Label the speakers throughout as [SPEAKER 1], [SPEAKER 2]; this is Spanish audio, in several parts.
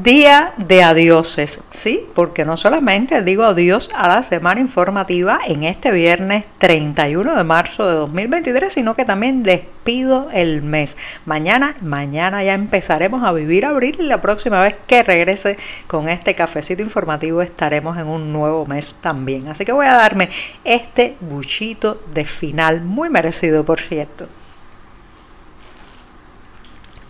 [SPEAKER 1] Día de adioses, sí, porque no solamente digo adiós a la semana informativa en este viernes 31 de marzo de 2023, sino que también despido el mes. Mañana, mañana ya empezaremos a vivir abril y la próxima vez que regrese con este cafecito informativo estaremos en un nuevo mes también. Así que voy a darme este buchito de final, muy merecido por cierto.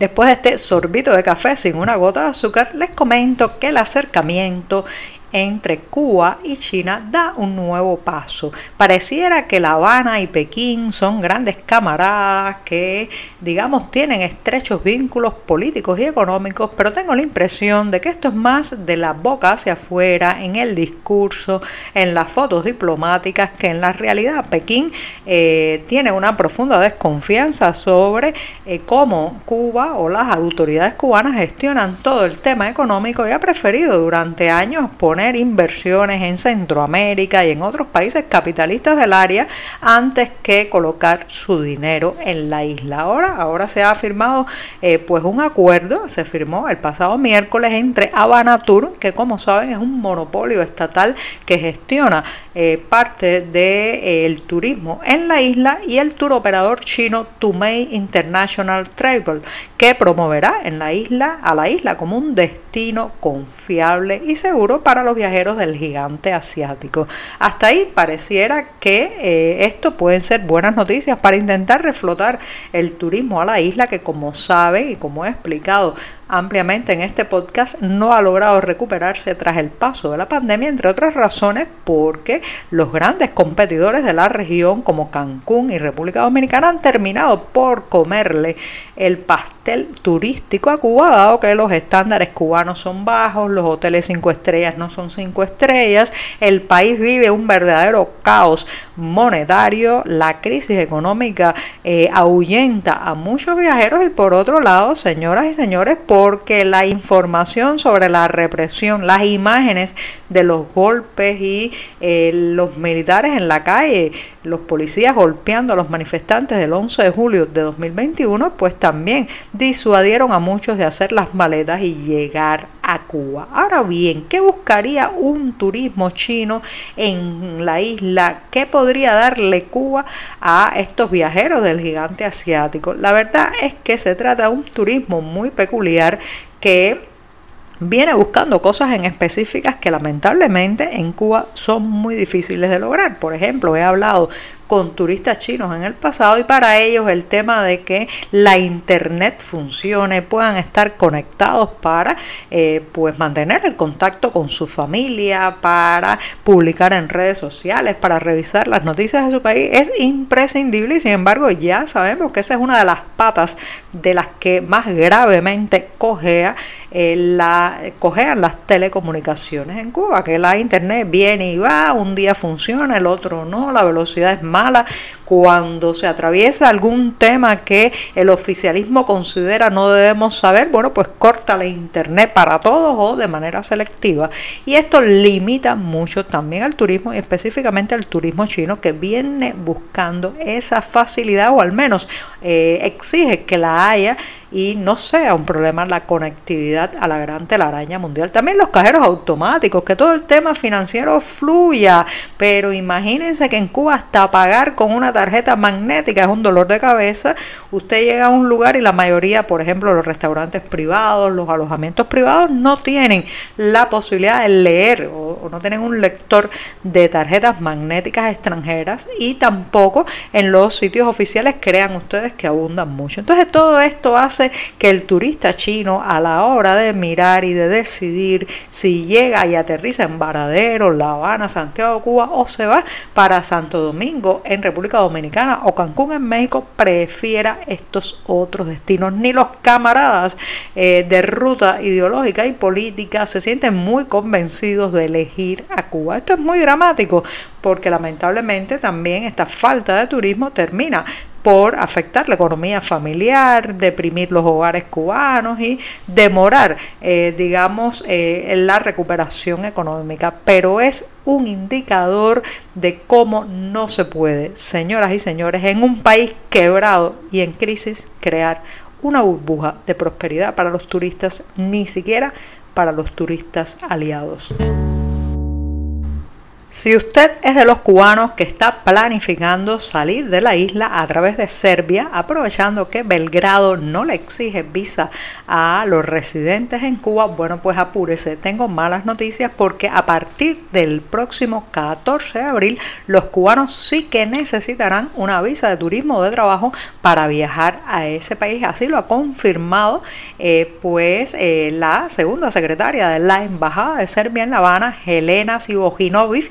[SPEAKER 1] Después de este sorbito de café sin una gota de azúcar, les comento que el acercamiento entre Cuba y China da un nuevo paso. Pareciera que La Habana y Pekín son grandes camaradas que, digamos, tienen estrechos vínculos políticos y económicos, pero tengo la impresión de que esto es más de la boca hacia afuera, en el discurso, en las fotos diplomáticas, que en la realidad. Pekín eh, tiene una profunda desconfianza sobre eh, cómo Cuba o las autoridades cubanas gestionan todo el tema económico y ha preferido durante años poner inversiones en Centroamérica y en otros países capitalistas del área antes que colocar su dinero en la isla. Ahora, ahora se ha firmado eh, pues un acuerdo, se firmó el pasado miércoles entre Habana Tour, que como saben es un monopolio estatal que gestiona eh, parte del de, eh, turismo en la isla y el tour operador chino Tumei International Travel, que promoverá en la isla a la isla como un destino confiable y seguro para los viajeros del gigante asiático. Hasta ahí pareciera que eh, esto pueden ser buenas noticias para intentar reflotar el turismo a la isla que como saben y como he explicado ampliamente en este podcast, no ha logrado recuperarse tras el paso de la pandemia, entre otras razones porque los grandes competidores de la región como Cancún y República Dominicana han terminado por comerle el pastel turístico a Cuba, dado que los estándares cubanos son bajos, los hoteles cinco estrellas no son cinco estrellas, el país vive un verdadero caos monetario, la crisis económica eh, ahuyenta a muchos viajeros y por otro lado, señoras y señores, porque la información sobre la represión, las imágenes de los golpes y eh, los militares en la calle, los policías golpeando a los manifestantes del 11 de julio de 2021, pues también disuadieron a muchos de hacer las maletas y llegar a Cuba. Ahora bien, ¿qué buscaría un turismo chino en la isla? ¿Qué podría darle Cuba a estos viajeros del gigante asiático? La verdad es que se trata de un turismo muy peculiar que viene buscando cosas en específicas que lamentablemente en Cuba son muy difíciles de lograr. Por ejemplo, he hablado con turistas chinos en el pasado y para ellos el tema de que la internet funcione, puedan estar conectados para eh, pues mantener el contacto con su familia, para publicar en redes sociales, para revisar las noticias de su país, es imprescindible y sin embargo ya sabemos que esa es una de las patas de las que más gravemente cogea eh, la, cogean las telecomunicaciones en Cuba, que la internet viene y va, un día funciona, el otro no, la velocidad es más cuando se atraviesa algún tema que el oficialismo considera no debemos saber, bueno, pues corta la internet para todos o de manera selectiva. Y esto limita mucho también al turismo y específicamente al turismo chino que viene buscando esa facilidad o al menos eh, exige que la haya y no sea un problema la conectividad a la gran telaraña mundial. También los cajeros automáticos, que todo el tema financiero fluya, pero imagínense que en Cuba hasta pagar con una tarjeta magnética es un dolor de cabeza. Usted llega a un lugar y la mayoría, por ejemplo, los restaurantes privados, los alojamientos privados, no tienen la posibilidad de leer o, o no tienen un lector de tarjetas magnéticas extranjeras y tampoco en los sitios oficiales crean ustedes que abundan mucho. Entonces todo esto hace que el turista chino a la hora de mirar y de decidir si llega y aterriza en Varadero, La Habana, Santiago, Cuba o se va para Santo Domingo en República Dominicana o Cancún en México, prefiera estos otros destinos. Ni los camaradas eh, de ruta ideológica y política se sienten muy convencidos de elegir a Cuba. Esto es muy dramático porque lamentablemente también esta falta de turismo termina por afectar la economía familiar, deprimir los hogares cubanos y demorar, eh, digamos, eh, la recuperación económica. Pero es un indicador de cómo no se puede, señoras y señores, en un país quebrado y en crisis, crear una burbuja de prosperidad para los turistas, ni siquiera para los turistas aliados. Si usted es de los cubanos que está planificando salir de la isla a través de Serbia, aprovechando que Belgrado no le exige visa a los residentes en Cuba, bueno, pues apúrese. Tengo malas noticias porque a partir del próximo 14 de abril, los cubanos sí que necesitarán una visa de turismo o de trabajo para viajar a ese país. Así lo ha confirmado, eh, pues, eh, la segunda secretaria de la Embajada de Serbia en La Habana, Helena Sivojinovic,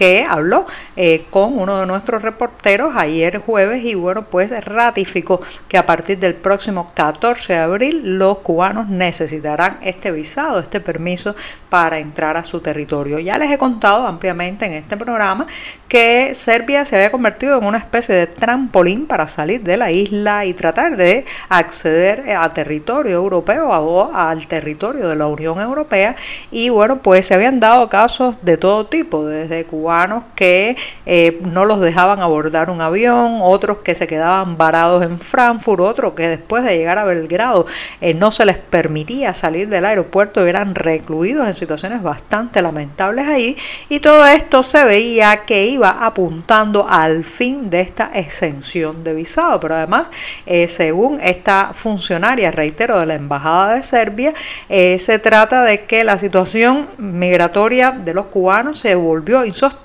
[SPEAKER 1] que habló eh, con uno de nuestros reporteros ayer jueves y bueno, pues ratificó que a partir del próximo 14 de abril los cubanos necesitarán este visado, este permiso para entrar a su territorio. Ya les he contado ampliamente en este programa que Serbia se había convertido en una especie de trampolín para salir de la isla y tratar de acceder a territorio europeo o al territorio de la Unión Europea y bueno, pues se habían dado casos de todo tipo, desde que eh, no los dejaban abordar un avión, otros que se quedaban varados en Frankfurt, otros que después de llegar a Belgrado eh, no se les permitía salir del aeropuerto, eran recluidos en situaciones bastante lamentables ahí y todo esto se veía que iba apuntando al fin de esta exención de visado, pero además eh, según esta funcionaria, reitero, de la Embajada de Serbia, se trata de que la situación migratoria de los cubanos se volvió insostenible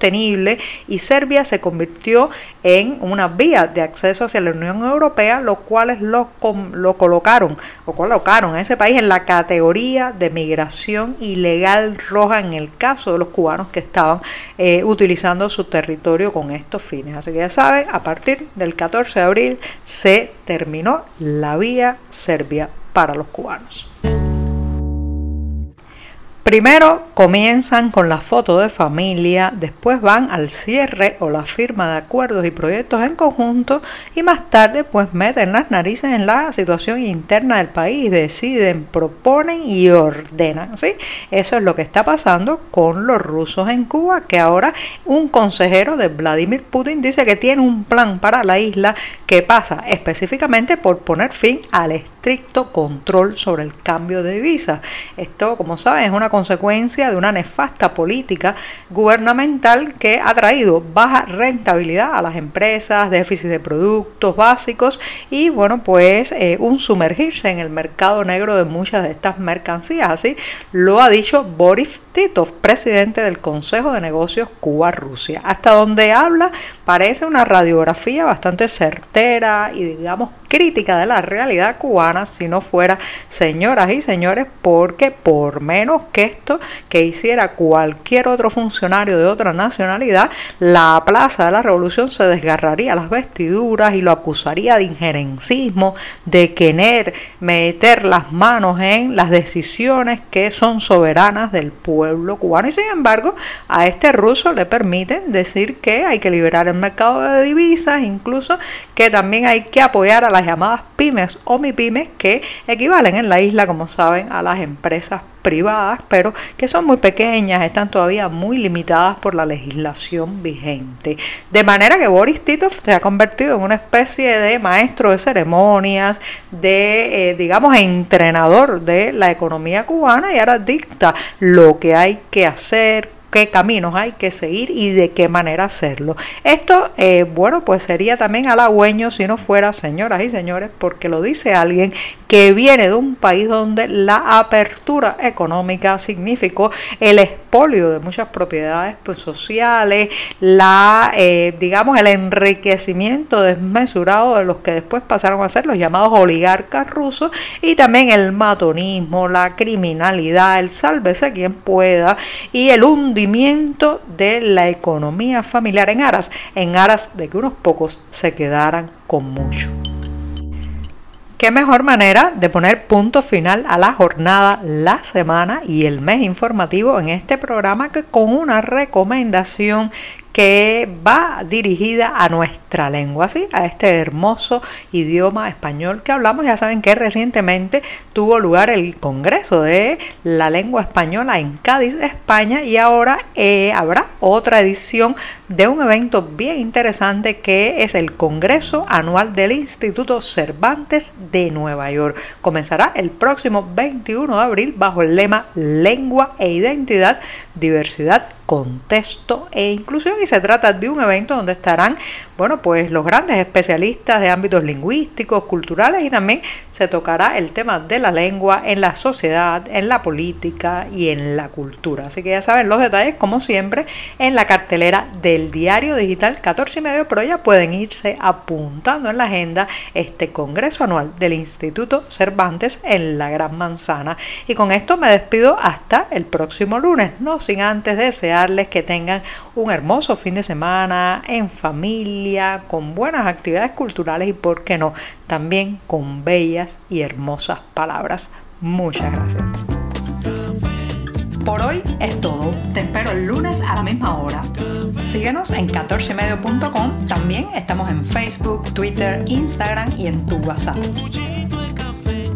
[SPEAKER 1] y Serbia se convirtió en una vía de acceso hacia la Unión Europea, los cuales lo, lo colocaron o colocaron a ese país en la categoría de migración ilegal roja en el caso de los cubanos que estaban eh, utilizando su territorio con estos fines. Así que ya saben, a partir del 14 de abril se terminó la vía Serbia para los cubanos. Primero comienzan con la foto de familia, después van al cierre o la firma de acuerdos y proyectos en conjunto y más tarde pues meten las narices en la situación interna del país, deciden, proponen y ordenan. ¿sí? Eso es lo que está pasando con los rusos en Cuba, que ahora un consejero de Vladimir Putin dice que tiene un plan para la isla que pasa específicamente por poner fin al estricto control sobre el cambio de divisas. Esto, como saben, es una consecuencia de una nefasta política gubernamental que ha traído baja rentabilidad a las empresas, déficit de productos básicos y, bueno, pues eh, un sumergirse en el mercado negro de muchas de estas mercancías. Así lo ha dicho Boris Titov, presidente del Consejo de Negocios Cuba-Rusia. Hasta donde habla parece una radiografía bastante certera y, digamos, crítica de la realidad cubana si no fuera, señoras y señores, porque por menos que esto que hiciera cualquier otro funcionario de otra nacionalidad, la Plaza de la Revolución se desgarraría las vestiduras y lo acusaría de injerencismo, de querer meter las manos en las decisiones que son soberanas del pueblo cubano. Y sin embargo, a este ruso le permiten decir que hay que liberar el mercado de divisas, incluso que también hay que apoyar a las llamadas pymes o mipymes que equivalen en la isla, como saben, a las empresas privadas, pero que son muy pequeñas, están todavía muy limitadas por la legislación vigente. De manera que Boris Titov se ha convertido en una especie de maestro de ceremonias, de, eh, digamos, entrenador de la economía cubana y ahora dicta lo que hay que hacer, qué caminos hay que seguir y de qué manera hacerlo. Esto, eh, bueno, pues sería también halagüeño si no fuera, señoras y señores, porque lo dice alguien que viene de un país donde la apertura económica significó el expolio de muchas propiedades pues, sociales, la, eh, digamos, el enriquecimiento desmesurado de los que después pasaron a ser los llamados oligarcas rusos y también el matonismo, la criminalidad, el sálvese quien pueda y el hundimiento de la economía familiar en aras, en aras de que unos pocos se quedaran con mucho. ¿Qué mejor manera de poner punto final a la jornada, la semana y el mes informativo en este programa que con una recomendación que va dirigida a nuestra lengua, ¿sí? a este hermoso idioma español que hablamos. Ya saben que recientemente tuvo lugar el Congreso de la Lengua Española en Cádiz, España, y ahora eh, habrá otra edición de un evento bien interesante que es el Congreso Anual del Instituto Cervantes de Nueva York. Comenzará el próximo 21 de abril bajo el lema Lengua e Identidad, Diversidad contexto e inclusión y se trata de un evento donde estarán bueno pues los grandes especialistas de ámbitos lingüísticos culturales y también se tocará el tema de la lengua en la sociedad en la política y en la cultura. Así que ya saben los detalles como siempre en la cartelera del diario digital 14 y medio pero ya pueden irse apuntando en la agenda este congreso anual del Instituto Cervantes en la Gran Manzana. Y con esto me despido hasta el próximo lunes no sin antes desear que tengan un hermoso fin de semana en familia, con buenas actividades culturales y, por qué no, también con bellas y hermosas palabras. Muchas gracias. Por hoy es todo. Te espero el lunes a la misma hora. Síguenos en 14medio.com. También estamos en Facebook, Twitter, Instagram y en tu WhatsApp.